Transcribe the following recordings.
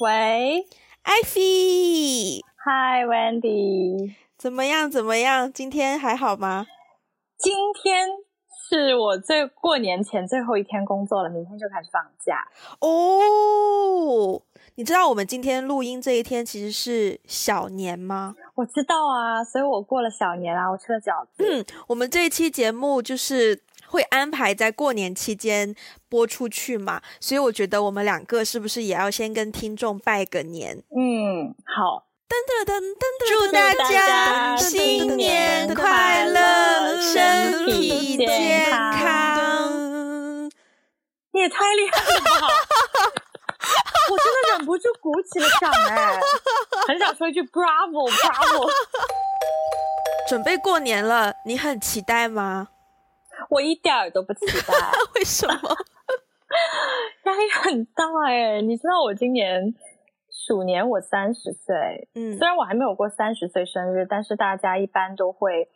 喂，艾菲，Hi，Wendy，怎么样？怎么样？今天还好吗？今天是我最过年前最后一天工作了，明天就开始放假哦。你知道我们今天录音这一天其实是小年吗？我知道啊，所以我过了小年啊，我吃了饺子。嗯，我们这一期节目就是会安排在过年期间播出去嘛，所以我觉得我们两个是不是也要先跟听众拜个年？嗯，好。噔噔噔噔噔，祝大家新年快乐，身体健康。你也太厉害了吧！我真的忍不住鼓起了掌哎，很想说一句 Bravo Bravo。准备过年了，你很期待吗？我一点儿都不期待。为什么？压力很大哎！你知道我今年鼠年，我三十岁。嗯，虽然我还没有过三十岁生日，但是大家一般都会，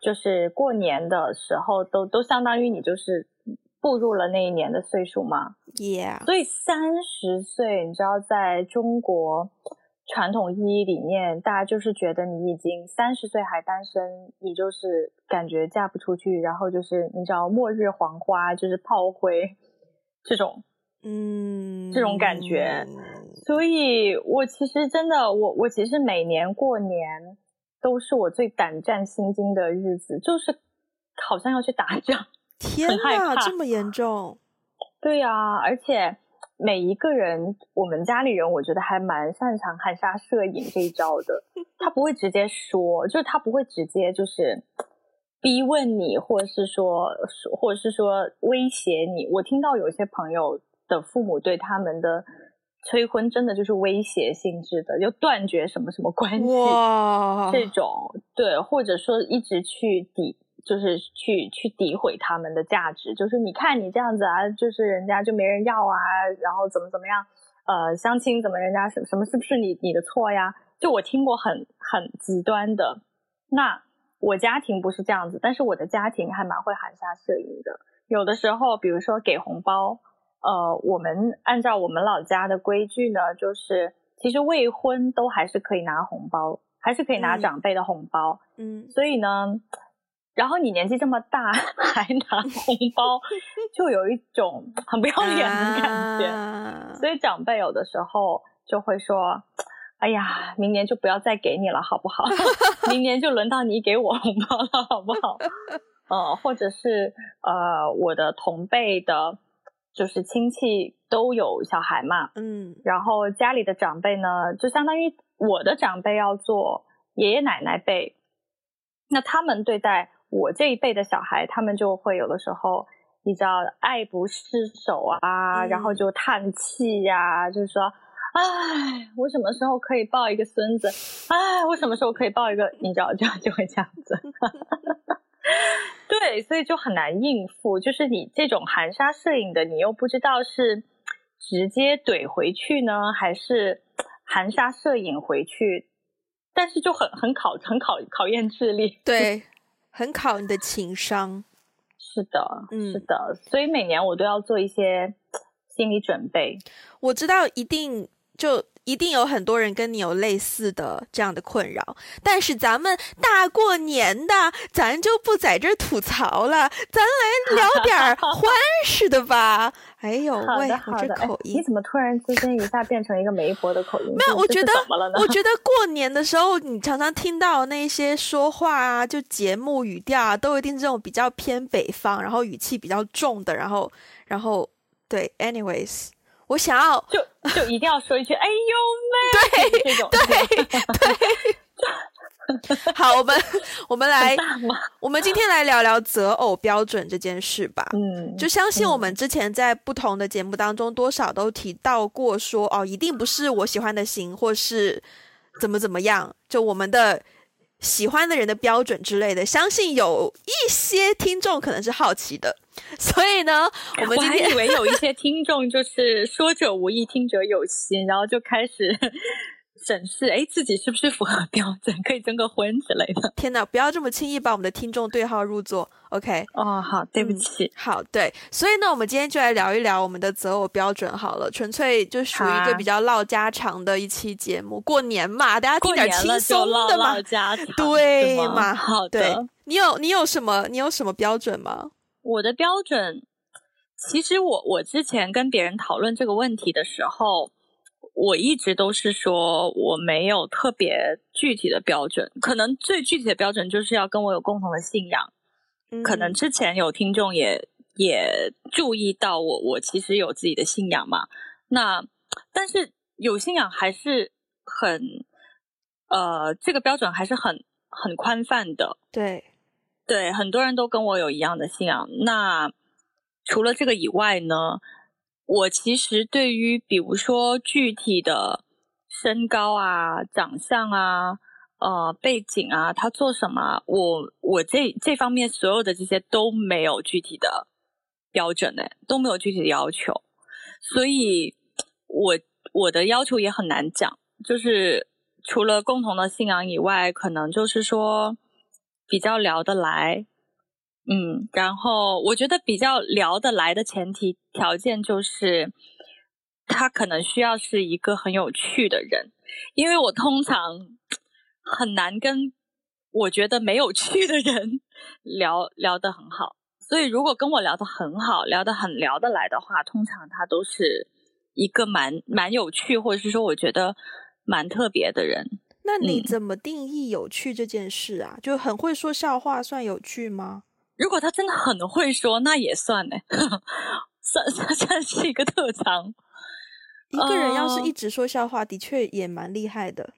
就是过年的时候都都相当于你就是。步入了那一年的岁数嘛？Yeah。所以三十岁，你知道，在中国传统意义里面，大家就是觉得你已经三十岁还单身，你就是感觉嫁不出去，然后就是你知道末日黄花，就是炮灰这种，嗯，这种感觉。所以我其实真的，我我其实每年过年都是我最胆战心惊的日子，就是好像要去打仗。天呐，这么严重？对啊，而且每一个人，我们家里人，我觉得还蛮擅长含沙射影这一招的。他不会直接说，就是他不会直接就是逼问你，或者是说，或者是说威胁你。我听到有些朋友的父母对他们的催婚，真的就是威胁性质的，就断绝什么什么关系，这种对，或者说一直去抵。就是去去诋毁他们的价值，就是你看你这样子啊，就是人家就没人要啊，然后怎么怎么样，呃，相亲怎么人家什么什么是不是你你的错呀？就我听过很很极端的，那我家庭不是这样子，但是我的家庭还蛮会含沙射影的。有的时候，比如说给红包，呃，我们按照我们老家的规矩呢，就是其实未婚都还是可以拿红包，还是可以拿长辈的红包，嗯，所以呢。然后你年纪这么大还拿红包，就有一种很不要脸的感觉。啊、所以长辈有的时候就会说：“哎呀，明年就不要再给你了，好不好？明年就轮到你给我红包了，好不好？”呃，或者是呃，我的同辈的，就是亲戚都有小孩嘛，嗯，然后家里的长辈呢，就相当于我的长辈要做爷爷奶奶辈，那他们对待。我这一辈的小孩，他们就会有的时候，你知道，爱不释手啊，嗯、然后就叹气呀、啊，就是说，唉，我什么时候可以抱一个孙子？唉，我什么时候可以抱一个？你知道，就就会这样子。对，所以就很难应付。就是你这种含沙射影的，你又不知道是直接怼回去呢，还是含沙射影回去？但是就很很考很考考验智力。对。很考你的情商，是的，嗯，是的，所以每年我都要做一些心理准备。我知道一定就。一定有很多人跟你有类似的这样的困扰，但是咱们大过年的，咱就不在这吐槽了，咱来聊点欢实的吧。哎呦喂，我这口音，你怎么突然之间一下变成一个媒婆的口音？没有，我觉得，我觉得过年的时候，你常常听到那些说话啊，就节目语调啊，都一定是这种比较偏北方，然后语气比较重的，然后，然后，对，anyways。我想要就就一定要说一句“哎呦妹 ”，对，这种对对。好，我们我们来，我们今天来聊聊择偶标准这件事吧。嗯，就相信我们之前在不同的节目当中，多少都提到过说，说哦，一定不是我喜欢的型，或是怎么怎么样，就我们的。喜欢的人的标准之类的，相信有一些听众可能是好奇的，所以呢，我们今天以为有一些 听众就是说者无意，听者有心，然后就开始 审视，哎，自己是不是符合标准，可以征个婚之类的。天哪，不要这么轻易把我们的听众对号入座。OK，哦，好，对不起，嗯、好，对，所以呢，我们今天就来聊一聊我们的择偶标准好了，纯粹就属于一个比较唠家常的一期节目。过年嘛，大家听点轻松的嘛，唠家常对嘛？好的，对，你有你有什么你有什么标准吗？我的标准，其实我我之前跟别人讨论这个问题的时候。我一直都是说我没有特别具体的标准，可能最具体的标准就是要跟我有共同的信仰。嗯，可能之前有听众也也注意到我，我其实有自己的信仰嘛。那但是有信仰还是很，呃，这个标准还是很很宽泛的。对，对，很多人都跟我有一样的信仰。那除了这个以外呢？我其实对于比如说具体的身高啊、长相啊、呃背景啊，他做什么，我我这这方面所有的这些都没有具体的标准呢，都没有具体的要求，所以我我的要求也很难讲，就是除了共同的信仰以外，可能就是说比较聊得来。嗯，然后我觉得比较聊得来的前提条件就是，他可能需要是一个很有趣的人，因为我通常很难跟我觉得没有趣的人 聊聊得很好，所以如果跟我聊得很好，聊得很聊得来的话，通常他都是一个蛮蛮有趣，或者是说我觉得蛮特别的人。那你怎么定义有趣这件事啊？嗯，就很会说笑话算有趣吗？如果他真的很会说，那也算呢，算 算算是一个特长。一个人要是一直说笑话，uh, 的确也蛮厉害的。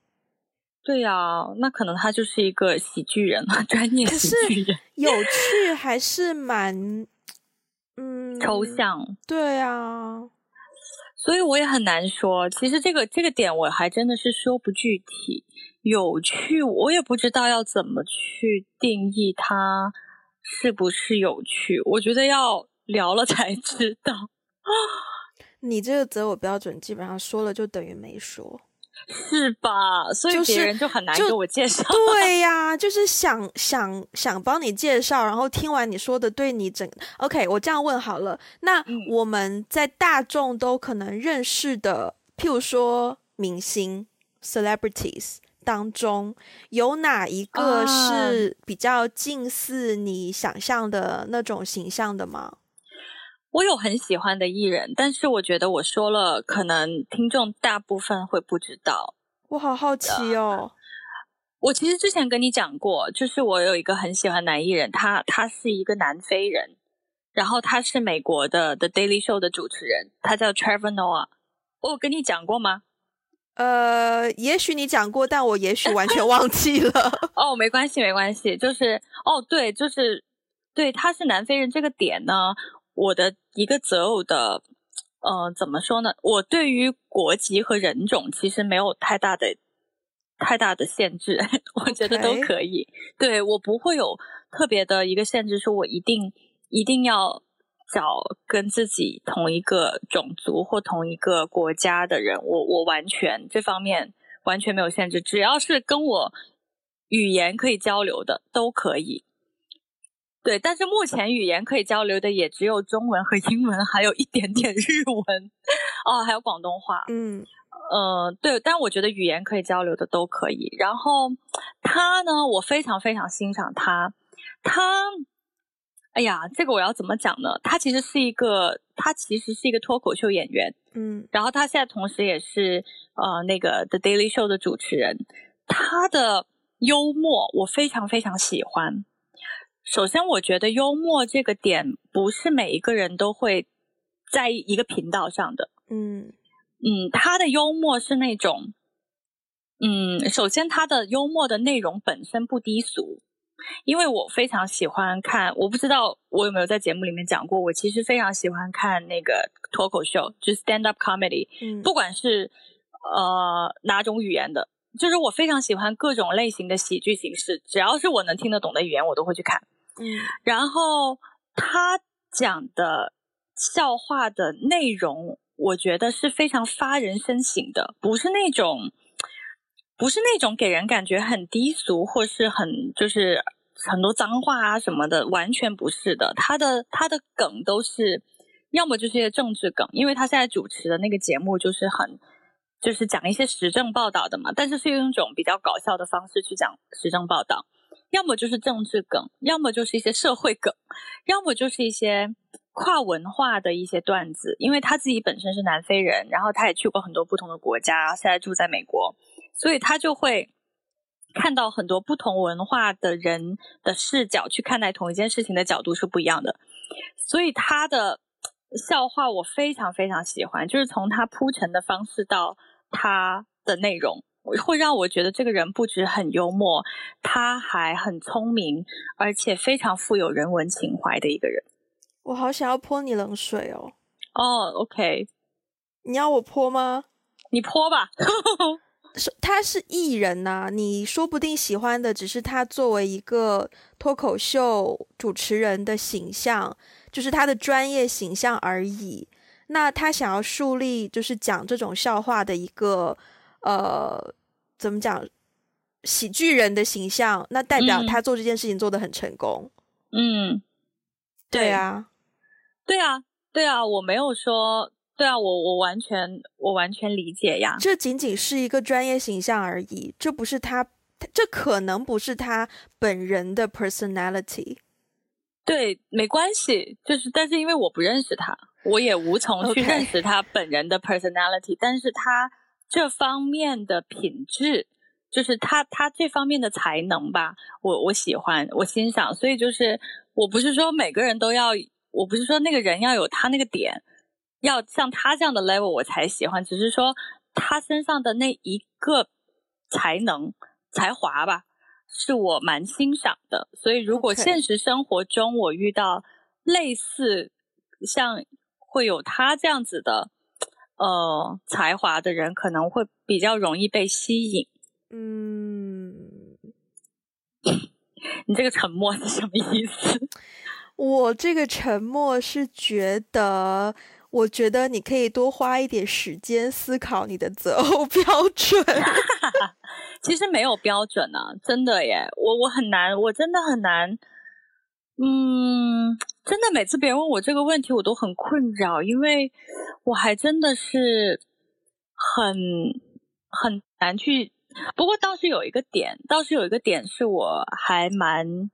对呀、啊，那可能他就是一个喜剧人了，专业喜剧人。有趣还是蛮嗯抽象。对啊，所以我也很难说。其实这个这个点我还真的是说不具体。有趣，我也不知道要怎么去定义它。是不是有趣？我觉得要聊了才知道。你这个择偶标准基本上说了就等于没说，是吧？所以别人就很难给我介绍。对呀，就是想想想帮你介绍，然后听完你说的，对你整 OK。我这样问好了，那我们在大众都可能认识的，譬如说明星 celebrities。当中有哪一个是比较近似你想象的那种形象的吗？我有很喜欢的艺人，但是我觉得我说了，可能听众大部分会不知道。我好好奇哦。我其实之前跟你讲过，就是我有一个很喜欢男艺人，他他是一个南非人，然后他是美国的 The Daily Show 的主持人，他叫 Trevor Noah。我有跟你讲过吗？呃，也许你讲过，但我也许完全忘记了。哦，没关系，没关系。就是，哦，对，就是，对，他是南非人这个点呢，我的一个择偶的，呃，怎么说呢？我对于国籍和人种其实没有太大的、太大的限制，我觉得都可以。对，我不会有特别的一个限制，说我一定一定要。找跟自己同一个种族或同一个国家的人，我我完全这方面完全没有限制，只要是跟我语言可以交流的都可以。对，但是目前语言可以交流的也只有中文和英文，还有一点点日文，哦，还有广东话。嗯，呃，对，但我觉得语言可以交流的都可以。然后他呢，我非常非常欣赏他，他。哎呀，这个我要怎么讲呢？他其实是一个，他其实是一个脱口秀演员，嗯，然后他现在同时也是呃那个 The Daily Show 的主持人。他的幽默我非常非常喜欢。首先，我觉得幽默这个点不是每一个人都会在一个频道上的，嗯嗯，他的幽默是那种，嗯，首先他的幽默的内容本身不低俗。因为我非常喜欢看，我不知道我有没有在节目里面讲过，我其实非常喜欢看那个脱口秀，就是 stand up comedy，嗯，不管是呃哪种语言的，就是我非常喜欢各种类型的喜剧形式，只要是我能听得懂的语言，我都会去看。嗯，然后他讲的笑话的内容，我觉得是非常发人深省的，不是那种不是那种给人感觉很低俗或是很就是很多脏话啊什么的，完全不是的。他的他的梗都是要么就是一些政治梗，因为他现在主持的那个节目就是很就是讲一些时政报道的嘛，但是是用一种比较搞笑的方式去讲时政报道。要么就是政治梗，要么就是一些社会梗，要么就是一些跨文化的一些段子。因为他自己本身是南非人，然后他也去过很多不同的国家，现在住在美国，所以他就会看到很多不同文化的人的视角去看待同一件事情的角度是不一样的。所以他的笑话我非常非常喜欢，就是从他铺陈的方式到他的内容。会让我觉得这个人不止很幽默，他还很聪明，而且非常富有人文情怀的一个人。我好想要泼你冷水哦！哦，oh，OK，你要我泼吗？你泼吧。他是艺人呐，啊，你说不定喜欢的只是他作为一个脱口秀主持人的形象，就是他的专业形象而已。那他想要树立就是讲这种笑话的一个。呃，怎么讲？喜剧人的形象，那代表他做这件事情做得很成功。嗯，对啊，对啊，对啊，我没有说，对啊，我我完全我完全理解呀。这仅仅是一个专业形象而已，这不是他，这可能不是他本人的 personality。对，没关系，就是，但是因为我不认识他，我也无从去认识他本人的 personality，Okay. 但是他。这方面的品质，就是他他这方面的才能吧，我我喜欢，我欣赏。所以就是，我不是说每个人都要，我不是说那个人要有他那个点，要像他这样的 level 我才喜欢，只是说他身上的那一个才能才华吧，是我蛮欣赏的。所以如果现实生活中我遇到类似像会有他这样子的。呃，才华的人可能会比较容易被吸引。嗯，你这个沉默是什么意思？我这个沉默是觉得，我觉得你可以多花一点时间思考你的择偶标准。其实没有标准啊，真的耶，我我很难，我真的很难。嗯，真的，每次别人问我这个问题，我都很困扰，因为我还真的是很很难去。不过倒是有一个点，倒是有一个点是我还蛮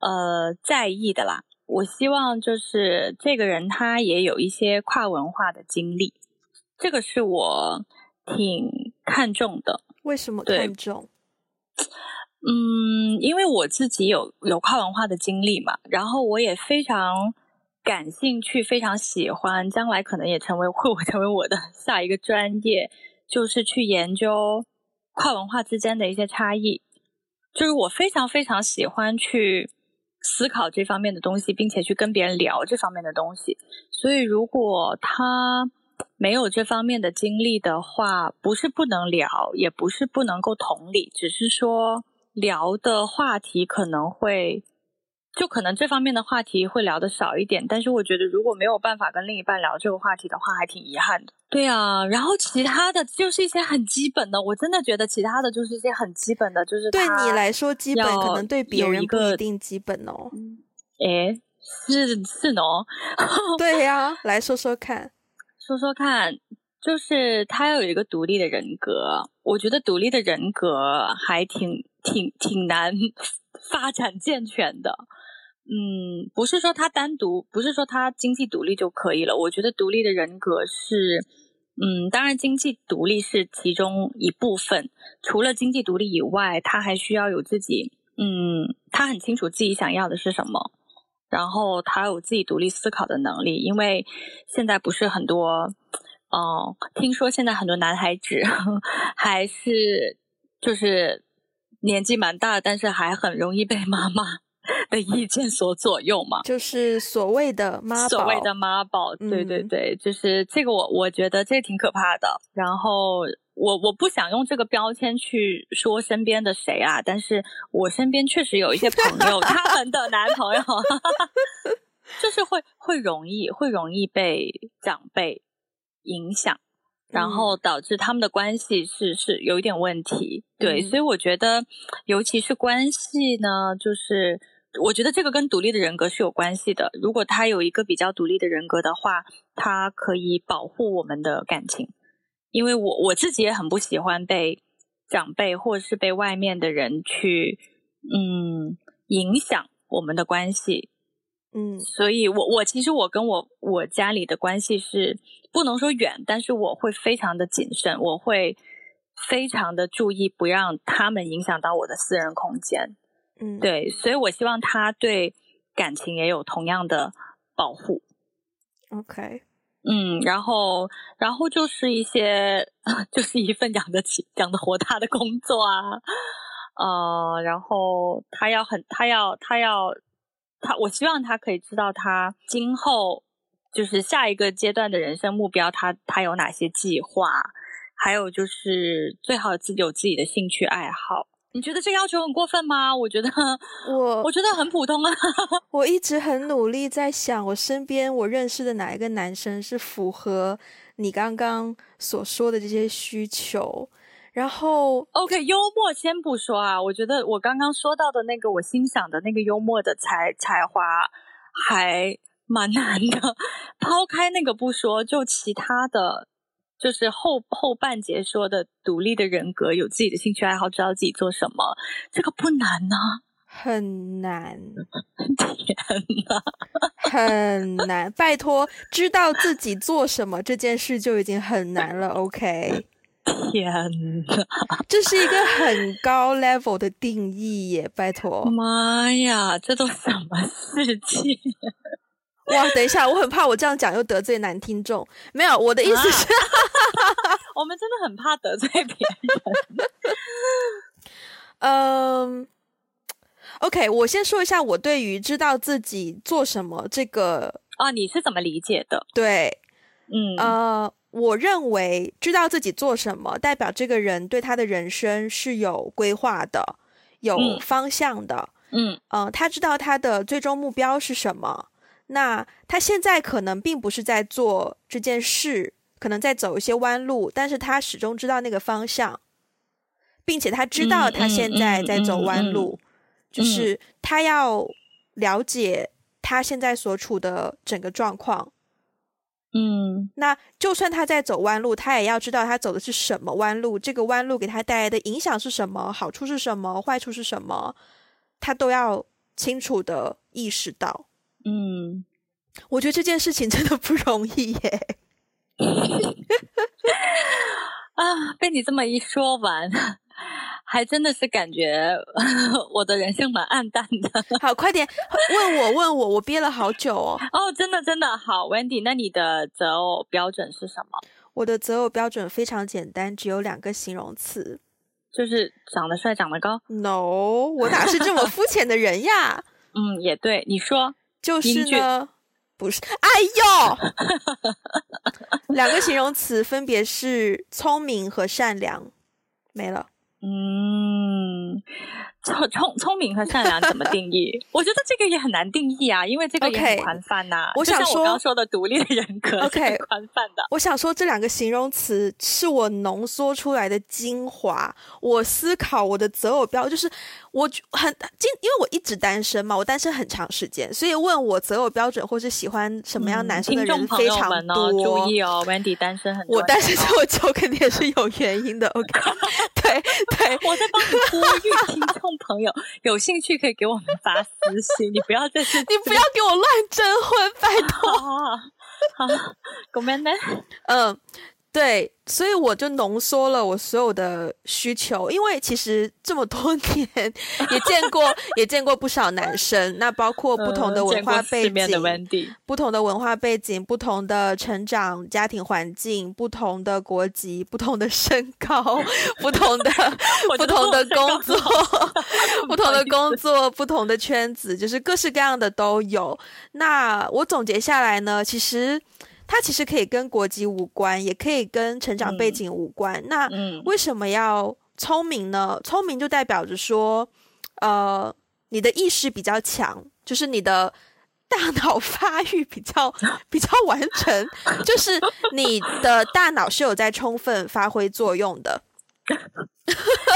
呃在意的啦。我希望就是这个人他也有一些跨文化的经历，这个是我挺看重的。为什么看重？嗯，因为我自己有有跨文化的经历嘛，然后我也非常感兴趣，非常喜欢，将来可能也成为会成为我的 下一个专业，就是去研究跨文化之间的一些差异。就是我非常非常喜欢去思考这方面的东西，并且去跟别人聊这方面的东西。所以如果他没有这方面的经历的话，不是不能聊，也不是不能够同理，只是说。聊的话题可能会，就可能这方面的话题会聊的少一点，但是我觉得如果没有办法跟另一半聊这个话题的话，还挺遗憾的。对啊，然后其他的就是一些很基本的，我真的觉得其他的就是一些很基本的，就是对你来说基本，可能对别人不一定基本哦。诶，是是哦。对呀，来说说看，说说看。就是他要有一个独立的人格，我觉得独立的人格还挺挺挺难 发展健全的。嗯，不是说他单独，不是说他经济独立就可以了。我觉得独立的人格是，嗯，当然经济独立是其中一部分。除了经济独立以外，他还需要有自己，嗯，他很清楚自己想要的是什么，然后他有自己独立思考的能力。因为现在不是很多。哦，听说现在很多男孩子 还是就是年纪蛮大，但是还很容易被妈妈的意见所左右嘛，就是所谓的妈宝，所谓的妈宝，对对对，嗯、就是这个我我觉得这挺可怕的。然后我我不想用这个标签去说身边的谁啊，但是我身边确实有一些朋友，他 们的男朋友 就是会会容易会容易被长辈影响，然后导致他们的关系是是有一点问题。对，所以我觉得，尤其是关系呢，就是我觉得这个跟独立的人格是有关系的。如果他有一个比较独立的人格的话，他可以保护我们的感情。因为我我自己也很不喜欢被长辈或是被外面的人去嗯影响我们的关系。嗯，所以我我其实我跟我我家里的关系是不能说远，但是我会非常的谨慎，我会非常的注意不让他们影响到我的私人空间。嗯，对，所以我希望他对感情也有同样的保护。OK，嗯，然后然后就是一些 就是一份养得起、养得活他的工作啊，呃，然后他要很他要他要。他，我希望他可以知道他今后就是下一个阶段的人生目标，他他有哪些计划，还有就是最好自己有自己的兴趣爱好。你觉得这要求很过分吗？我觉得我我觉得很普通啊。我一直很努力在想，我身边我认识的哪一个男生是符合你刚刚所说的这些需求。然后，OK，幽默先不说啊，我觉得我刚刚说到的那个我欣赏的那个幽默的才才华还蛮难的。抛开那个不说，就其他的，就是后后半节说的独立的人格，有自己的兴趣爱好，知道自己做什么，这个不难呢？很难，天哪，很难！拜托，知道自己做什么这件事就已经很难了。OK。天呐，这是一个很高 level 的定义耶！拜托，妈呀，这都什么事情？哇，等一下，我很怕我这样讲又得罪男听众。没有，我的意思是，啊、我们真的很怕得罪别人。嗯，OK，我先说一下我对于知道自己做什么这个啊，你是怎么理解的？对，嗯，呃。我认为知道自己做什么，代表这个人对他的人生是有规划的，有方向的。嗯，呃，他知道他的最终目标是什么。那他现在可能并不是在做这件事，可能在走一些弯路，但是他始终知道那个方向，并且他知道他现在在走弯路，就是他要了解他现在所处的整个状况。嗯，那就算他在走弯路，他也要知道他走的是什么弯路，这个弯路给他带来的影响是什么，好处是什么，坏处是什么，他都要清楚的意识到。嗯，我觉得这件事情真的不容易耶。啊，被你这么一说完。还真的是感觉 我的人生蛮暗淡的。好，快点问我问我，我憋了好久哦。哦，真的真的好，Wendy，那你的择偶标准是什么？我的择偶标准非常简单，只有两个形容词，就是长得帅、长得高。No，我哪是这么肤浅的人呀？嗯，也对，你说就是呢，不是？哎呦，两个形容词分别是聪明和善良，没了。嗯，聪聪聪明和善良怎么定义？我觉得这个也很难定义啊，因为这个也很宽泛呐、啊。Okay, 我想说，我刚说的独立的人格，OK，宽泛的。我想说，这两个形容词是我浓缩出来的精华。我思考我的择偶标就是。我很今，因为我一直单身嘛，我单身很长时间，所以问我择偶标准或是喜欢什么样男生的人非常多。嗯、注意哦，Wendy 单身很多。我单身这么久肯定也是有原因的。OK，对 对，我在帮你呼吁 听众朋友，有兴趣可以给我们发私信，你不要再是，你不要给我乱征婚，拜托。好，ごめんね。嗯。 对，所以我就浓缩了我所有的需求，因为其实这么多年也见过，也见过不少男生，那包括不同的文化背景，不同的文化背景，不同的成长家庭环境，不同的国籍，不同的身高，不同的 不同的工作，不同的工作，不同的圈子，就是各式各样的都有。那我总结下来呢，其实。它其实可以跟国籍无关，也可以跟成长背景无关。嗯、那为什么要聪明呢？聪明就代表着说，呃，你的意识比较强，就是你的大脑 发育比较比较完成，就是你的大脑是有在充分发挥作用的。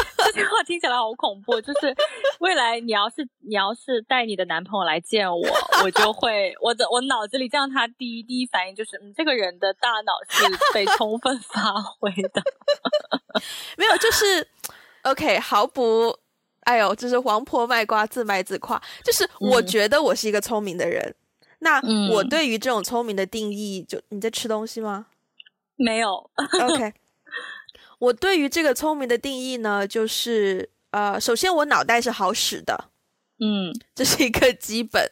起来好恐怖，就是未来你要是你要是带你的男朋友来见我，我就会我的我脑子里这样，他第一第一反应就是，嗯，这个人的大脑是被充分发挥的。没有，就是 OK，毫不，哎呦，就是王婆卖瓜，自卖自夸。就是我觉得我是一个聪明的人，嗯、那我对于这种聪明的定义，就你在吃东西吗？没有，OK。我对于这个聪明的定义呢，就是呃，首先我脑袋是好使的，嗯，这是一个基本。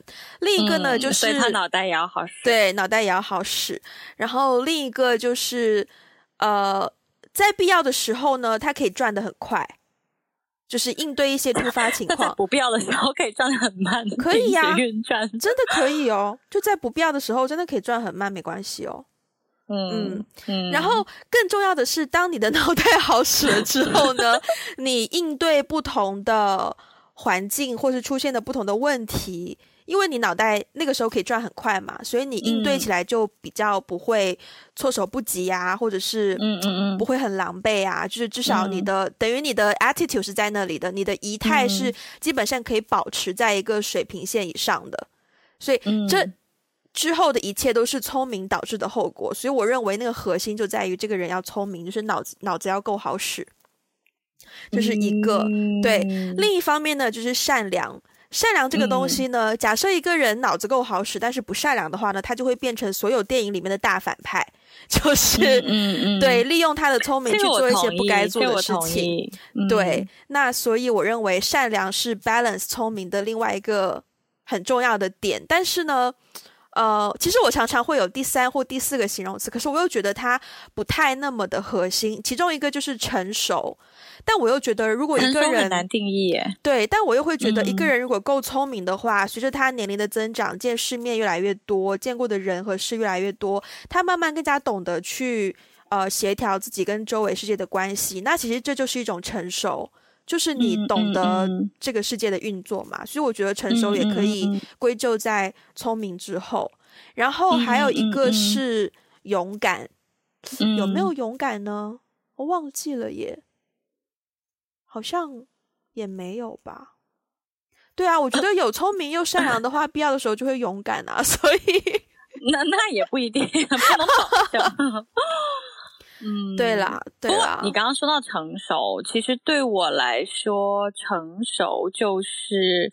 另一个呢，嗯、就是他脑袋也要好使，对，脑袋也要好使。然后另一个就是呃，在必要的时候呢，它可以转的很快，就是应对一些突发情况。不必要的时候可以转得很慢，可以呀、啊，真的可以哦。就在不必要的时候，真的可以转很慢，没关系哦。嗯嗯，然后更重要的是，当你的脑袋好使了之后呢，你应对不同的环境或是出现的不同的问题，因为你脑袋那个时候可以转很快嘛，所以你应对起来就比较不会措手不及啊，或者是嗯嗯嗯。不会很狼狈啊，就是至少你的等于你的 attitude 是在那里的，你的仪态是基本上可以保持在一个水平线以上的，所以这。之后的一切都是聪明导致的后果，所以我认为那个核心就在于这个人要聪明，就是脑子脑子要够好使，这、就是一个、嗯、对。另一方面呢，就是善良。善良这个东西呢，嗯、假设一个人脑子够好使，但是不善良的话呢，他就会变成所有电影里面的大反派，就是嗯 嗯嗯对，利用他的聪明去做一些不该做的事情。嗯、对，那所以我认为善良是 balance 聪明的另外一个很重要的点，但是呢。呃，其实我常常会有第三或第四个形容词，可是我又觉得它不太那么的核心。其中一个就是成熟，但我又觉得如果一个人很难定义耶，对，但我又会觉得一个人如果够聪明的话，嗯、随着他年龄的增长，见世面越来越多，见过的人和事越来越多，他慢慢更加懂得去呃协调自己跟周围世界的关系。那其实这就是一种成熟。就是你懂得这个世界的运作嘛，所以我觉得成熟也可以归咎在聪明之后。然后还有一个是勇敢，嗯、有没有勇敢呢？我忘记了耶，好像也没有吧。对啊，我觉得有聪明又善良的话，必要的时候就会勇敢啊。所以那那也不一定，不能保证。嗯，对啦，对啦。你刚刚说到成熟，其实对我来说，成熟就是，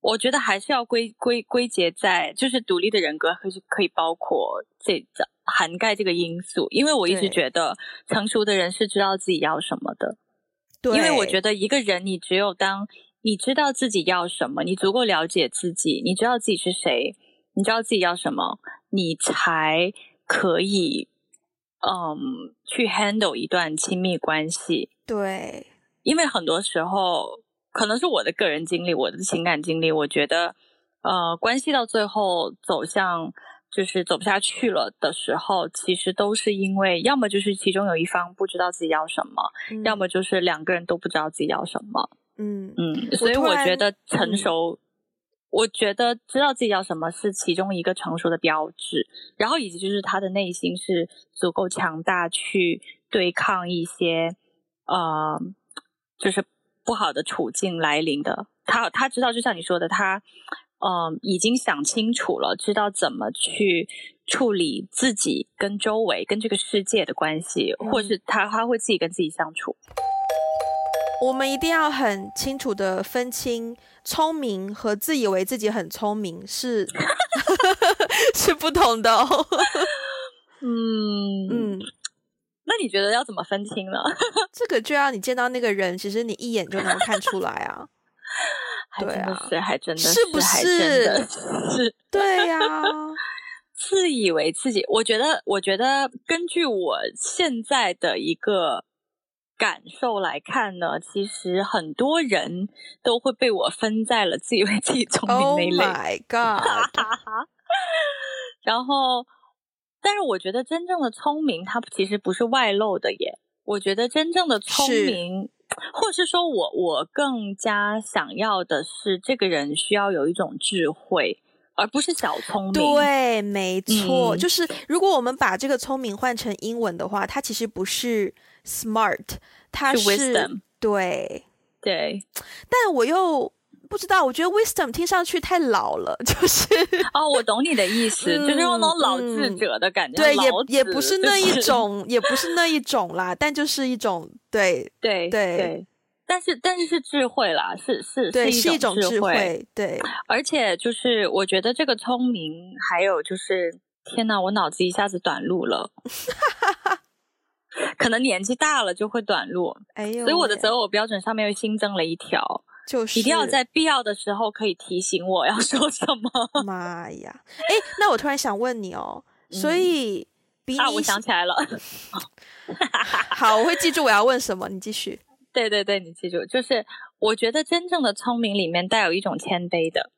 我觉得还是要归归归结在，就是独立的人格，可是可以包括这这涵盖这个因素。因为我一直觉得，成熟的人是知道自己要什么的。对，因为我觉得一个人，你只有当你知道自己要什么，你足够了解自己，你知道自己是谁，你知道自己要什么，你才可以。嗯，去 handle 一段亲密关系，对，因为很多时候可能是我的个人经历，我的情感经历，我觉得，呃，关系到最后走向就是走不下去了的时候，其实都是因为要么就是其中有一方不知道自己要什么，嗯、要么就是两个人都不知道自己要什么。嗯嗯，所以我觉得成熟。我觉得知道自己要什么是其中一个成熟的标志，然后以及就是他的内心是足够强大去对抗一些呃，就是不好的处境来临的。他他知道，就像你说的，他嗯、呃、已经想清楚了，知道怎么去处理自己跟周围跟这个世界的关系，或是他他会自己跟自己相处。我们一定要很清楚的分清聪明和自以为自己很聪明是 是不同的哦。嗯嗯，那你觉得要怎么分清呢？这个就要你见到那个人，其实你一眼就能看出来啊。对啊，是还真的是不是？是，对呀。自以为自己，我觉得，我觉得根据我现在的一个。感受来看呢，其实很多人都会被我分在了自以为自己聪明那类。Oh my god！然后，但是我觉得真正的聪明，它其实不是外露的耶。我觉得真正的聪明，是 或是说我我更加想要的是，这个人需要有一种智慧，而不是小聪明。对，没错，嗯、就是如果我们把这个聪明换成英文的话，它其实不是 smart，它是，是 wisdom。对对，但我又。不知道，我觉得 wisdom 听上去太老了，就是哦，我懂你的意思，嗯、就是那种老智者的感觉。对，也也不是那一种，就是、也不是那一种啦，但就是一种，对 对对，对。但是但是是智慧啦，是是对是一种智慧，智慧，对。而且就是我觉得这个聪明，还有就是天哪，我脑子一下子短路了，可能年纪大了就会短路。哎呦，所以我的择偶标准上面又新增了一条。就是一定要在必要的时候可以提醒我要 说什么。妈呀！哎，那我突然想问你哦，所以比你、嗯啊、我想起来了。好，我会记住我要问什么。你继续。对对对，你记住，就是我觉得真正的聪明里面带有一种谦卑的。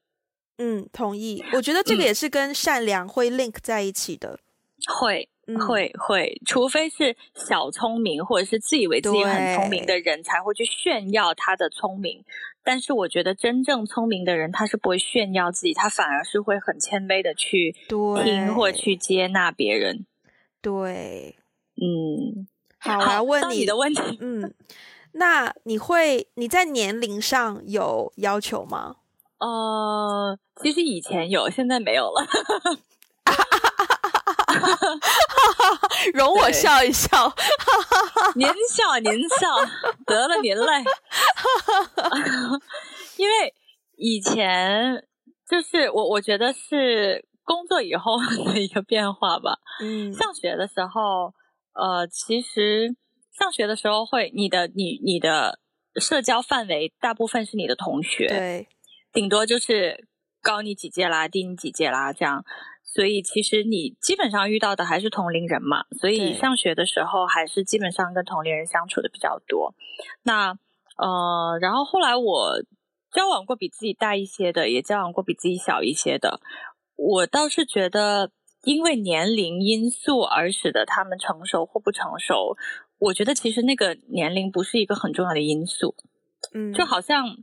嗯，同意。我觉得这个也是跟善良会 link 在一起的。嗯、会。会会，除非是小聪明或者是自以为自己很聪明的人，才会去炫耀他的聪明。但是我觉得真正聪明的人，他是不会炫耀自己，他反而是会很谦卑的去听或去接纳别人。对，嗯，好，我要问你，你的问题。嗯，那你会你在年龄上有要求吗？呃，其实以前有，现在没有了。容我笑一笑，您笑您笑，得了您嘞。因为以前就是我，我觉得是工作以后的一个变化吧。嗯，上学的时候，呃，其实上学的时候会，你的你你的社交范围大部分是你的同学，对，顶多就是高你几届啦，低你几届啦，这样。所以其实你基本上遇到的还是同龄人嘛，所以上学的时候还是基本上跟同龄人相处的比较多。那呃，然后后来我交往过比自己大一些的，也交往过比自己小一些的。我倒是觉得，因为年龄因素而使得他们成熟或不成熟，我觉得其实那个年龄不是一个很重要的因素。嗯，就好像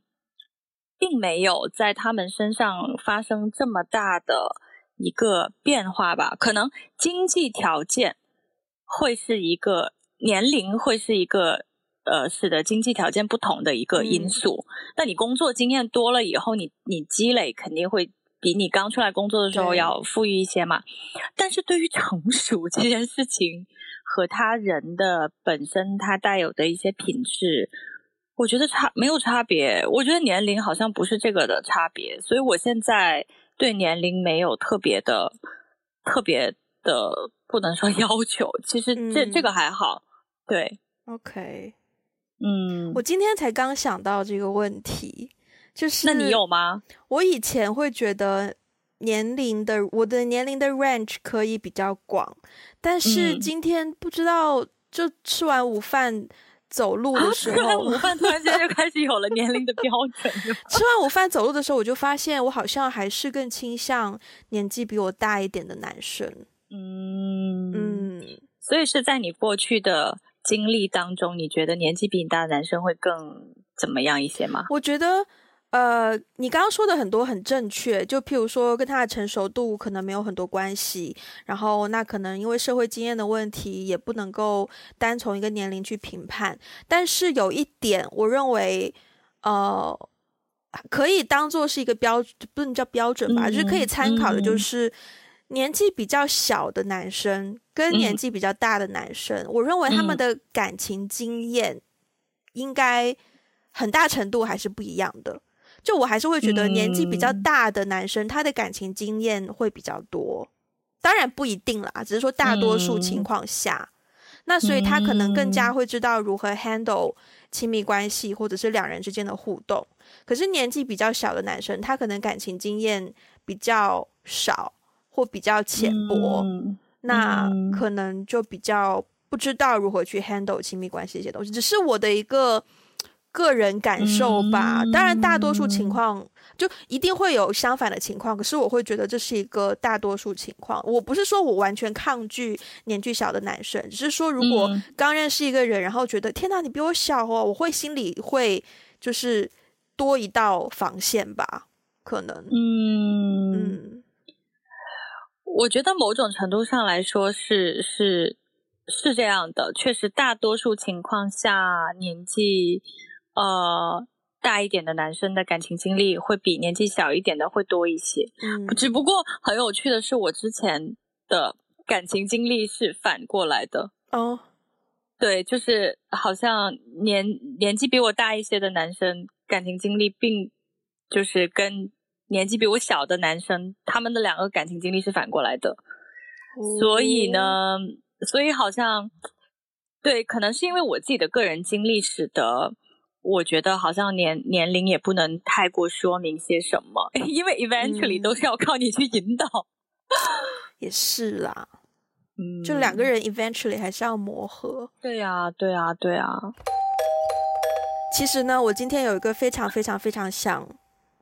并没有在他们身上发生这么大的。一个变化吧，可能经济条件会是一个年龄会是一个呃，使得经济条件不同的一个因素。那、嗯、你工作经验多了以后，你你积累肯定会比你刚出来工作的时候要富裕一些嘛。但是对于成熟这件事情和他人的本身他带有的一些品质，我觉得差没有差别。我觉得年龄好像不是这个的差别，所以我现在。对年龄没有特别的、特别的，不能说 要求。其实这、嗯、这个还好。对，OK，嗯，我今天才刚想到这个问题，就是那你有吗？我以前会觉得年龄的，我的年龄的 range 可以比较广，但是今天不知道，就吃完午饭。走路的时 候，吃完午饭突然间就开始有了年龄的标准。吃完午饭走路的时候，我就发现我好像还是更倾向年纪比我大一点的男生。嗯嗯，所以是在你过去的经历当中，你觉得年纪比你大的男生会更怎么样一些吗？我觉得。呃，你刚刚说的很多很正确，就譬如说跟他的成熟度可能没有很多关系，然后那可能因为社会经验的问题，也不能够单从一个年龄去评判。但是有一点，我认为，呃，可以当做是一个标，不能叫标准吧，嗯、就是可以参考的，就是年纪比较小的男生跟年纪比较大的男生，嗯、我认为他们的感情经验应该很大程度还是不一样的。就我还是会觉得年纪比较大的男生，他的感情经验会比较多，当然不一定啦，只是说大多数情况下，那所以他可能更加会知道如何 handle 亲密关系或者是两人之间的互动。可是年纪比较小的男生，他可能感情经验比较少或比较浅薄，那可能就比较不知道如何去 handle 亲密关系这些东西。只是我的一个。个人感受吧，当然大多数情况就一定会有相反的情况，可是我会觉得这是一个大多数情况。我不是说我完全抗拒年纪小的男生，只是说如果刚认识一个人，然后觉得天哪，你比我小哦，我会心里会就是多一道防线吧，可能。嗯。嗯，我觉得某种程度上来说是是是这样的，确实大多数情况下，年纪呃大一点的男生的感情经历会比年纪小一点的会多一些。嗯，只不过很有趣的是，我之前的感情经历是反过来的哦。对，就是好像年年纪比我大一些的男生感情经历，并就是跟年纪比我小的男生，他们的两个感情经历是反过来的。哦、所以呢，所以好像对，可能是因为我自己的个人经历，使得我觉得好像年年龄也不能太过说明些什么，因为 eventually、嗯、都是要靠你去引导。也是啦。嗯就两个人 eventually 还是要磨合。对呀，对呀，对呀。其实呢，我今天有一个非常非常非常想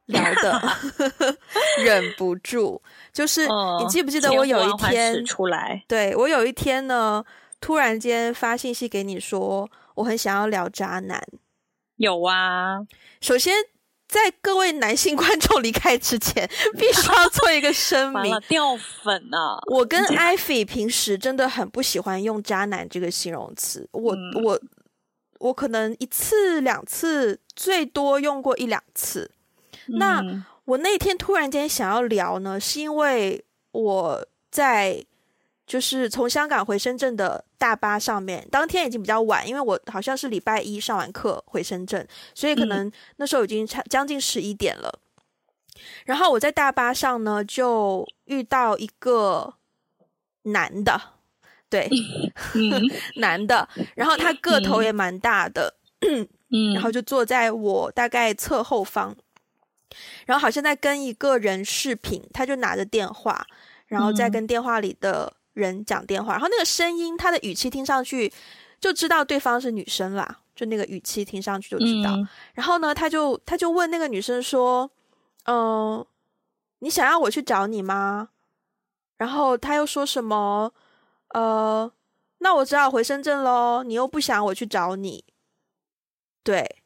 聊的，忍不住，就是你记不记得我有一天出来？对，我有一天呢，突然间发信息给你说，我很想要聊渣男。有啊，首先。在各位男性观众离开之前，必须要做一个声明：掉粉啊！我跟艾菲平时真的很不喜欢用“渣男”这个形容词。我、嗯、我我可能一次两次，最多用过一两次。嗯、那我那天突然间想要聊呢，是因为我在。就是从香港回深圳的大巴上面，当天已经比较晚，因为我好像是礼拜一上完课回深圳，所以可能那时候已经差将近十一点了。然后我在大巴上呢，就遇到一个男的，对，男的，然后他个头也蛮大的，然后就坐在我大概侧后方，然后好像在跟一个人视频，他就拿着电话，然后在跟电话里的。人讲电话，然后那个声音，他的语气听上去就知道对方是女生啦，就那个语气听上去就知道。嗯、然后呢，他就他就问那个女生说：“嗯、呃，你想要我去找你吗？”然后他又说什么：“呃，那我只好回深圳喽。你又不想我去找你，对。”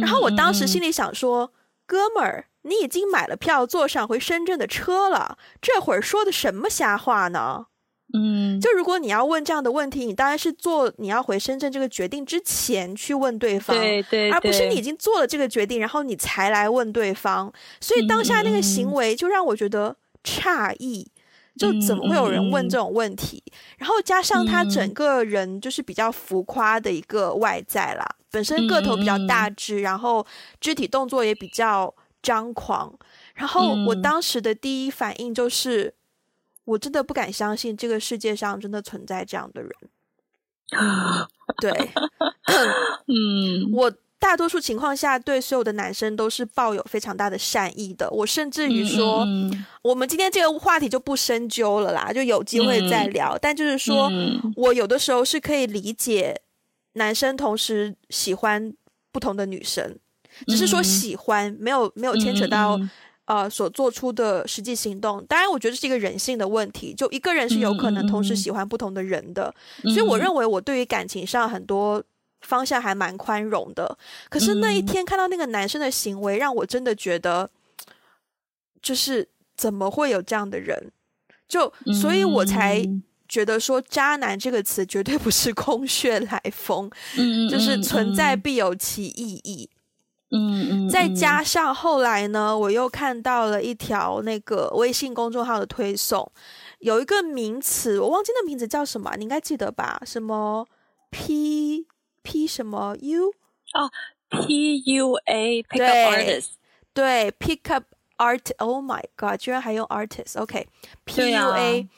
然后我当时心里想说：“嗯、哥们儿，你已经买了票，坐上回深圳的车了，这会儿说的什么瞎话呢？”嗯，就如果你要问这样的问题，你当然是做你要回深圳这个决定之前去问对方，对对，对，而不是你已经做了这个决定，然后你才来问对方。所以当下那个行为就让我觉得诧异，嗯、就怎么会有人问这种问题？嗯、然后加上他整个人就是比较浮夸的一个外在啦，嗯、本身个头比较大只，嗯、然后肢体动作也比较张狂。然后我当时的第一反应就是。我真的不敢相信这个世界上真的存在这样的人。对，嗯，我大多数情况下对所有的男生都是抱有非常大的善意的。我甚至于说，嗯嗯、我们今天这个话题就不深究了啦，就有机会再聊。嗯、但就是说，嗯、我有的时候是可以理解男生同时喜欢不同的女生，只是说喜欢，嗯、没有没有牵扯到。呃，所做出的实际行动，当然，我觉得是一个人性的问题。就一个人是有可能同时喜欢不同的人的，嗯、所以我认为我对于感情上很多方向还蛮宽容的。可是那一天看到那个男生的行为，让我真的觉得，就是怎么会有这样的人？就所以，我才觉得说“渣男”这个词绝对不是空穴来风，嗯、就是存在必有其意义。嗯嗯，再加上后来呢，我又看到了一条那个微信公众号的推送，有一个名词，我忘记那名字叫什么，你应该记得吧？什么 P P 什么 U 啊？P U A Pick Up Artist，对，Pick Up Art，Oh my God，居然还用 Artist，OK，P U A，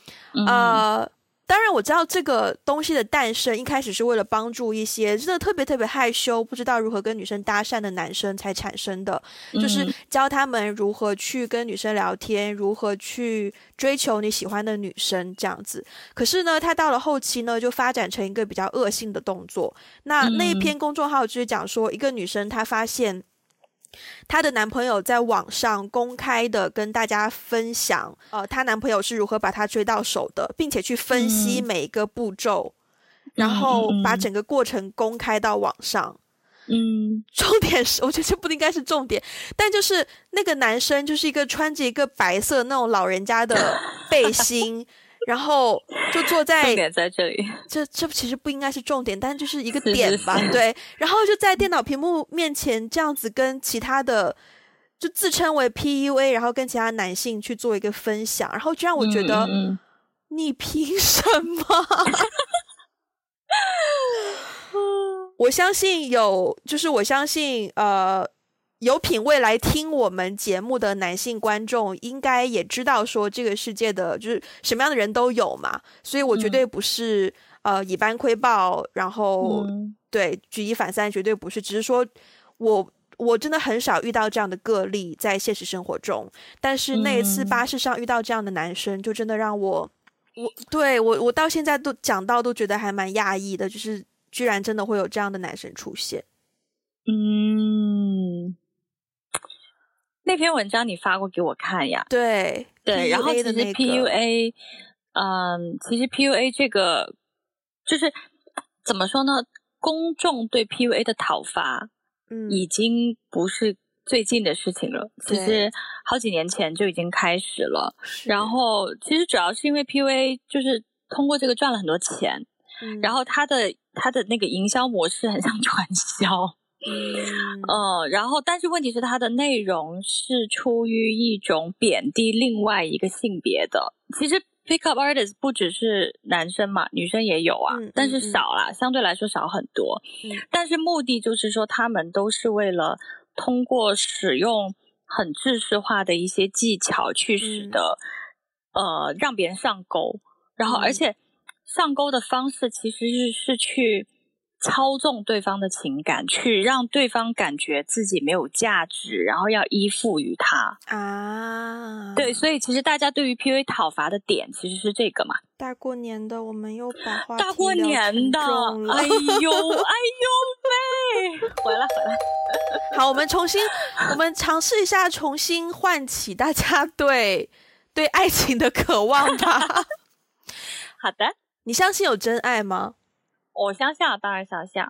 呃。当然，我知道这个东西的诞生一开始是为了帮助一些真的特别特别害羞、不知道如何跟女生搭讪的男生才产生的，嗯、就是教他们如何去跟女生聊天，如何去追求你喜欢的女生这样子。可是呢，他到了后期呢，就发展成一个比较恶性的动作。那那一篇公众号就是讲说，一个女生她发现。她的男朋友在网上公开的跟大家分享，呃，她男朋友是如何把她追到手的，并且去分析每一个步骤，嗯、然后把整个过程公开到网上。嗯，重点是，我觉得这不应该是重点，但就是那个男生就是一个穿着一个白色那种老人家的背心，然后就坐在重点在这里，这这其实不应该是重点，但就是一个点吧，是是是对，然后就在电脑屏幕面前这样子跟其他的就自称为 PUA，然后跟其他男性去做一个分享，然后就让我觉得，嗯嗯。你凭什么？我相信有，就是我相信，呃，有品味来听我们节目的男性观众，应该也知道说这个世界的就是什么样的人都有嘛，所以我绝对不是、嗯、呃以班窥豹，然后、嗯、对举一反三，绝对不是，只是说我我真的很少遇到这样的个例在现实生活中，但是那一次巴士上遇到这样的男生，就真的让我我对我我到现在都讲到都觉得还蛮讶异的，就是。居然真的会有这样的男生出现，嗯，那篇文章你发过给我看呀？对对，然后其实 PUA，嗯，其实 PUA 这个就是怎么说呢？公众对 PUA 的讨伐，嗯，已经不是最近的事情了，其实好几年前就已经开始了。然后其实主要是因为 PUA 就是通过这个赚了很多钱。嗯、然后他的他的那个营销模式很像传销，嗯、呃，然后但是问题是它的内容是出于一种贬低另外一个性别的。其实 pickup artist 不只是男生嘛，女生也有啊，嗯、但是少啦，嗯、相对来说少很多。嗯、但是目的就是说，他们都是为了通过使用很制式化的一些技巧去使得、嗯、呃让别人上钩，然后而且。嗯上钩的方式其实是是去操纵对方的情感，去让对方感觉自己没有价值，然后要依附于他啊。对，所以其实大家对于 PUA 讨伐的点其实是这个嘛。大过年的，我们又把话大过年的，哎呦 哎呦喂，回来回来。好，我们重新，我们尝试一下，重新唤起大家对对爱情的渴望吧。好的。你相信有真爱吗？我相信啊，当然相信。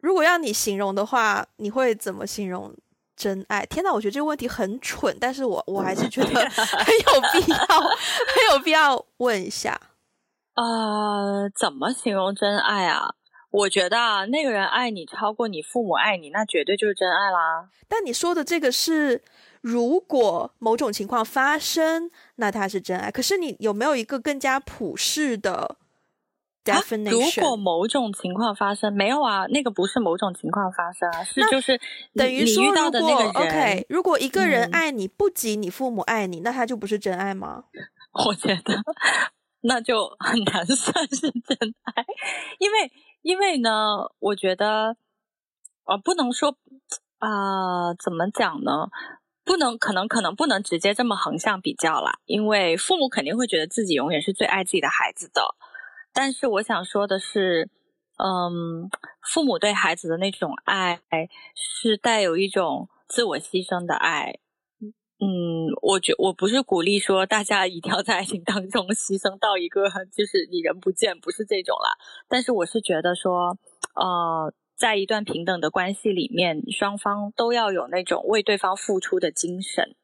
如果要你形容的话，你会怎么形容真爱？天哪，我觉得这个问题很蠢，但是我我还是觉得 很有必要，很有必要问一下。呃，怎么形容真爱啊？我觉得啊，那个人爱你超过你父母爱你，那绝对就是真爱啦。但你说的这个是。如果某种情况发生，那他是真爱。可是你有没有一个更加普世的 definition？如果某种情况发生，没有啊，那个不是某种情况发生啊，是就是等于说，遇到的那个人，如果 OK，如果一个人爱你不及你父母爱你，嗯，那他就不是真爱吗？我觉得那就很难算是真爱，因为因为呢，我觉得呃，不能说啊，呃，怎么讲呢？不能，可能，可能不能直接这么横向比较啦，因为父母肯定会觉得自己永远是最爱自己的孩子的。但是我想说的是，嗯，父母对孩子的那种爱是带有一种自我牺牲的爱。嗯，我觉我不是鼓励说大家一定要在爱情当中牺牲到一个就是你人不见，不是这种啦。但是我是觉得说，呃。在一段平等的关系里面，双方都要有那种为对方付出的精神。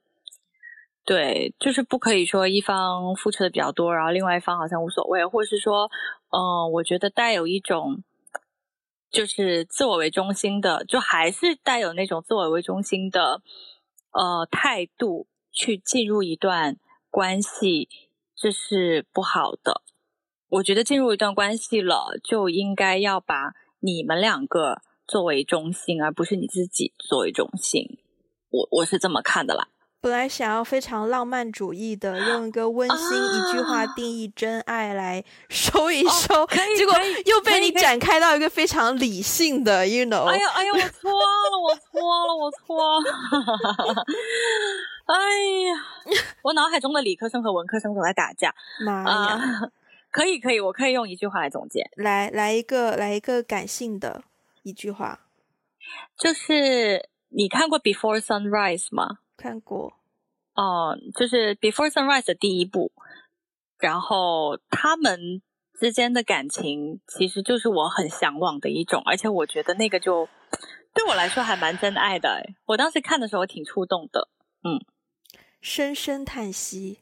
对，就是不可以说一方付出的比较多，然后另外一方好像无所谓，或是说，嗯、呃，我觉得带有一种就是自我为中心的，就还是带有那种自我为中心的呃态度去进入一段关系，这是不好的。我觉得进入一段关系了，就应该要把。你们两个作为中心，而不是你自己作为中心，我我是这么看的啦。本来想要非常浪漫主义的，用一个温馨一句话定义真爱来 收一收，啊、结果又被你展开到一个非常理性的，you know？哎呀哎呀，我错了，我错了，我错了！哎呀，我脑海中的理科生和文科生总在打架。妈呀！呃可以，可以，我可以用一句话来总结。来，来一个，来一个感性的一句话，就是你看过《Before Sunrise》吗？看过。哦、嗯，就是《Before Sunrise》的第一部，然后他们之间的感情其实就是我很向往的一种，而且我觉得那个就对我来说还蛮真爱的哎，我当时看的时候挺触动的。嗯，深深叹息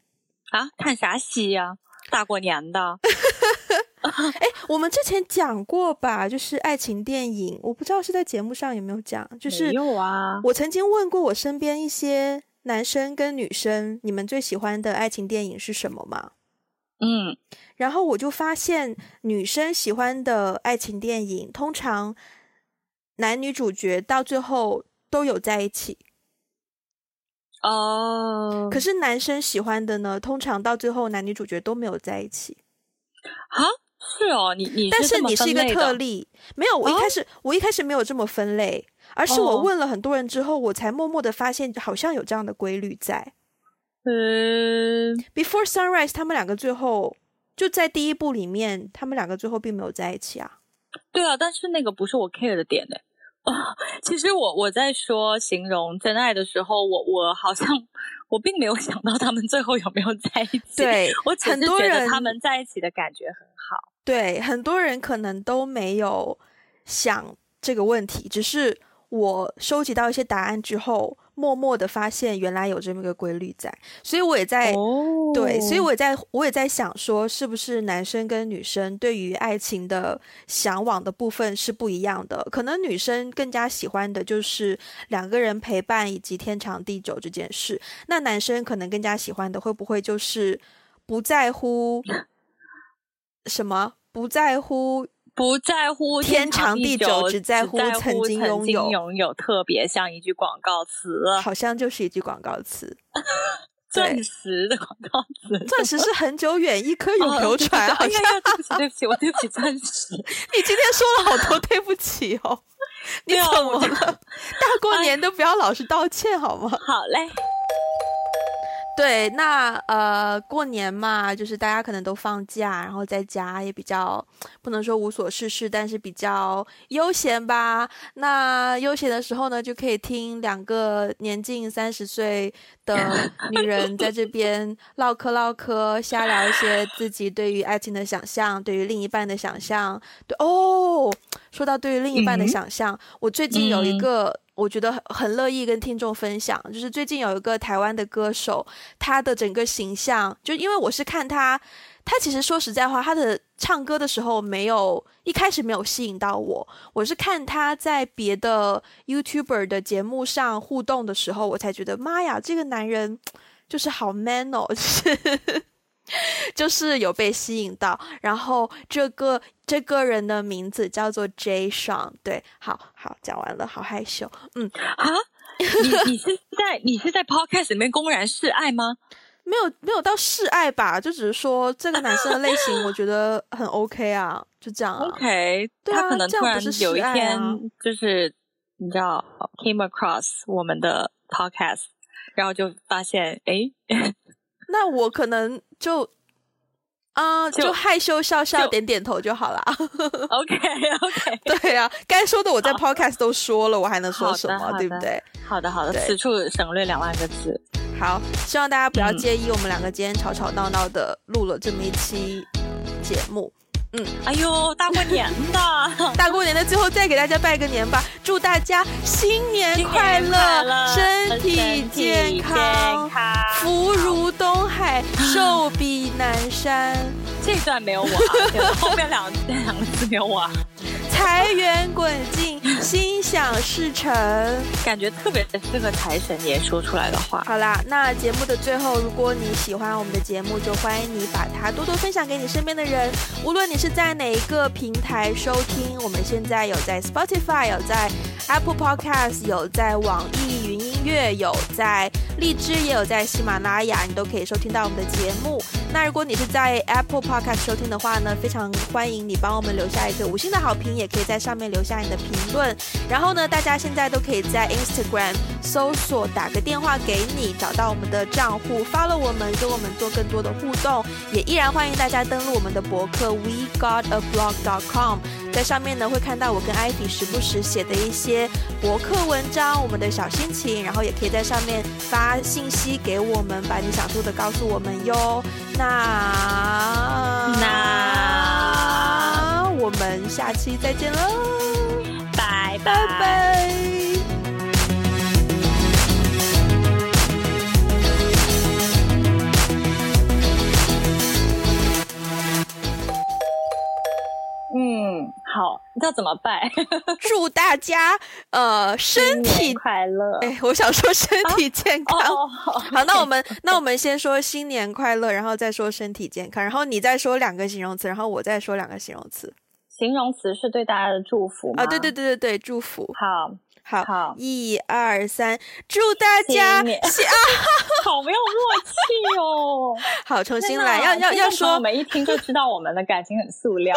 啊，叹啥息呀？大过年的。哎，我们之前讲过吧？就是爱情电影，我不知道是在节目上有没有讲。就是没有啊。我曾经问过我身边一些男生跟女生，你们最喜欢的爱情电影是什么吗？嗯，然后我就发现，女生喜欢的爱情电影，通常男女主角到最后都有在一起。哦。可是男生喜欢的呢，通常到最后男女主角都没有在一起。啊？是哦，你你，但是你是一个特例，没有，我一开始、哦、我一开始没有这么分类，而是我问了很多人之后，我才默默的发现，好像有这样的规律在。嗯，Before Sunrise，他们两个最后就在第一部里面，他们两个最后并没有在一起啊。对啊，但是那个不是我 care 的点呢。哦，其实我我在说形容真爱的时候，我我好像我并没有想到他们最后有没有在一起。对，我只是觉得他们在一起的感觉很好。对，很多人可能都没有想这个问题，只是我收集到一些答案之后。默默的发现，原来有这么一个规律在，所以我也在、oh. 对，所以我也在我也在想说，是不是男生跟女生对于爱情的向往的部分是不一样的？可能女生更加喜欢的就是两个人陪伴以及天长地久这件事，那男生可能更加喜欢的会不会就是不在乎什么？不在乎。不在乎天长地久，只在乎曾经拥有。拥有特别像一句广告词，好像就是一句广告词。钻石的广告词，钻石是很久远，一颗永 流传。哎呀，对不起，对不起，我对不起钻石。你今天说了好多对不起哦，你怎么了？大过年都不要老是道歉好吗？好嘞。对，那呃，过年嘛，就是大家可能都放假，然后在家也比较不能说无所事事，但是比较悠闲吧。那悠闲的时候呢，就可以听两个年近三十岁的女人在这边 唠嗑唠嗑，瞎聊一些自己对于爱情的想象，对于另一半的想象。对哦，说到对于另一半的想象，嗯、我最近有一个。我觉得很乐意跟听众分享，就是最近有一个台湾的歌手，他的整个形象，就因为我是看他，他其实说实在话，他的唱歌的时候没有一开始没有吸引到我，我是看他在别的 YouTuber 的节目上互动的时候，我才觉得妈呀，这个男人就是好 man 哦，就是。就是有被吸引到，然后这个这个人的名字叫做 Jay Sean，对，好好讲完了，好害羞，嗯。啊，你你是在你是在 Podcast 里面公然示爱吗？没有没有到示爱吧，就只是说这个男生的类型我觉得很 OK 啊，就这样啊，OK，对啊，他可能突然有一天就是你知道 came across 我们的 Podcast，然后就发现哎。诶那我可能就啊、呃，就害羞笑笑点点头就好了。OK OK，对啊，该说的我在 Podcast 都说了，我还能说什么？对不对？好的好的，此处省略两万个字。好，希望大家不要介意我们两个今天吵吵闹闹的录了这么一期节目。嗯，哎呦，大过年的，大过年的最后再给大家拜个年吧，祝大家新年快乐，快乐身体健康，健康福如东海，寿比南山。这段没有我啊，后面两两个字没有我啊。财源滚进，心想事成，感觉特别适合财神爷说出来的话。好啦，那节目的最后，如果你喜欢我们的节目，就欢迎你把它多多分享给你身边的人。无论你是在哪一个平台收听，我们现在有在 Spotify，有在 Apple Podcast，有在网易云音乐，有在荔枝，也有在喜马拉雅，你都可以收听到我们的节目。那如果你是在 Apple Podcast 收听的话呢，非常欢迎你帮我们留下一个五星的好评，也。可以在上面留下你的评论，然后呢，大家现在都可以在 Instagram 搜索“打个电话给你”，找到我们的账户，follow 我们，跟我们做更多的互动。也依然欢迎大家登录我们的博客 We got a blog dot com，在上面呢会看到我跟 Ivy 时不时写的一些博客文章，我们的小心情，然后也可以在上面发信息给我们，把你想说的告诉我们哟。那那。我们下期再见喽，拜。拜拜。嗯，好，你知道怎么办？祝大家呃身体快乐。哎，我想说身体健康。啊哦、好，那我们那我们先说新年快乐，然后再说身体健康，然后你再说两个形容词，然后我再说两个形容词。形容词是对大家的祝福吗？啊，对对对对对，祝福。好。好，好，一二三，祝大家新 啊，好没有默契哦。好，重新来，要要要说，我们一听就知道我们的感情很塑料。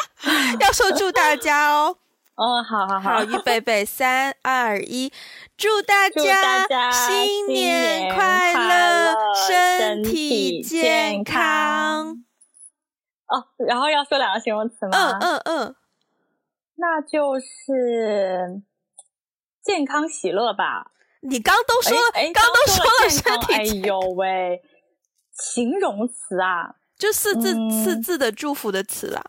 要说祝大家哦。哦，好好好，好，预备备，三二一，祝大家新年快乐，身体健康。哦，然后要说两个形容词吗？嗯嗯嗯，那就是。健康喜乐吧，你刚都说了，刚都说了身体，哎呦喂，形容词啊，就四字、嗯、四字的祝福的词啊。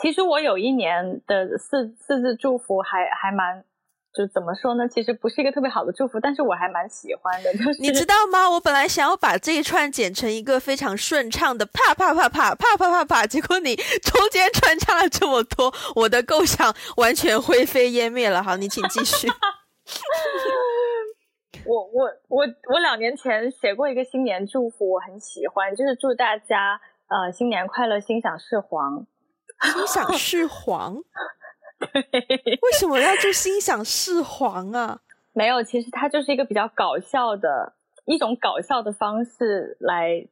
其实我有一年的四四字祝福还还蛮，就怎么说呢？其实不是一个特别好的祝福，但是我还蛮喜欢的。就是你知道吗？我本来想要把这一串剪成一个非常顺畅的啪啪啪啪啪啪啪啪，结果你中间穿插了这么多，我的构想完全灰飞烟灭了。好，你请继续。我我我我两年前写过一个新年祝福，我很喜欢，就是祝大家呃新年快乐，心想事黄。心想事黄。为什么要就心想事黄啊？没有，其实它就是一个比较搞笑的一种搞笑的方式来，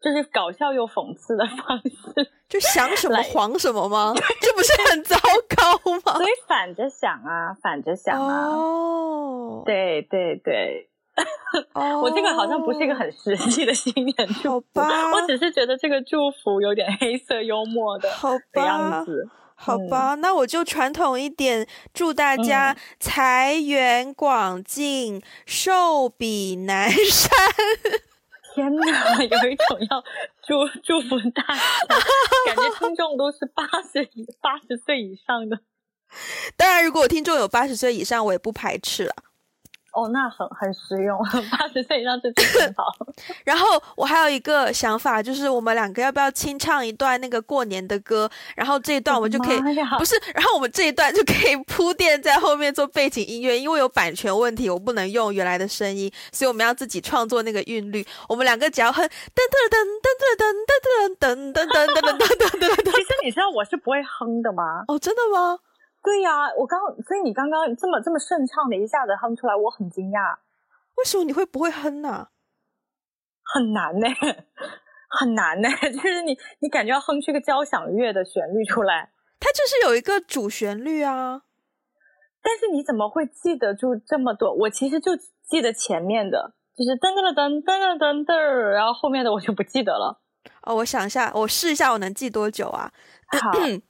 就是搞笑又讽刺的方式。就想什么黄什么吗？这不是很糟糕吗？所以反着想啊，反着想啊。哦、oh.，对对对。Oh. 我这个好像不是一个很实际的新年祝福，我只是觉得这个祝福有点黑色幽默的的样子。好吧，嗯、那我就传统一点，祝大家财源广进，寿、嗯、比南山。天哪，有一种要祝祝福大家，感觉听众都是八十八十岁以上的。当然，如果听众有八十岁以上，我也不排斥了。哦，那很很实用，八十岁以上就很好。然后我还有一个想法，就是我们两个要不要清唱一段那个过年的歌？然后这一段我们就可以，不是，然后我们这一段就可以铺垫在后面做背景音乐，因为有版权问题，我不能用原来的声音，所以我们要自己创作那个韵律。我们两个只要哼噔噔噔噔噔噔噔噔噔噔噔噔噔噔噔。其实你知道我是不会哼的吗？哦，真的吗？对呀、啊，我刚，所以你刚刚这么这么顺畅的一下子哼出来，我很惊讶。为什么你会不会哼呢？很难呢，很难呢，就是你你感觉要哼出个交响乐的旋律出来，它就是有一个主旋律啊。但是你怎么会记得住这么多？我其实就记得前面的，就是噔噔噔噔噔噔噔，然后后面的我就不记得了。哦，我想一下，我试一下，我能记多久啊？好。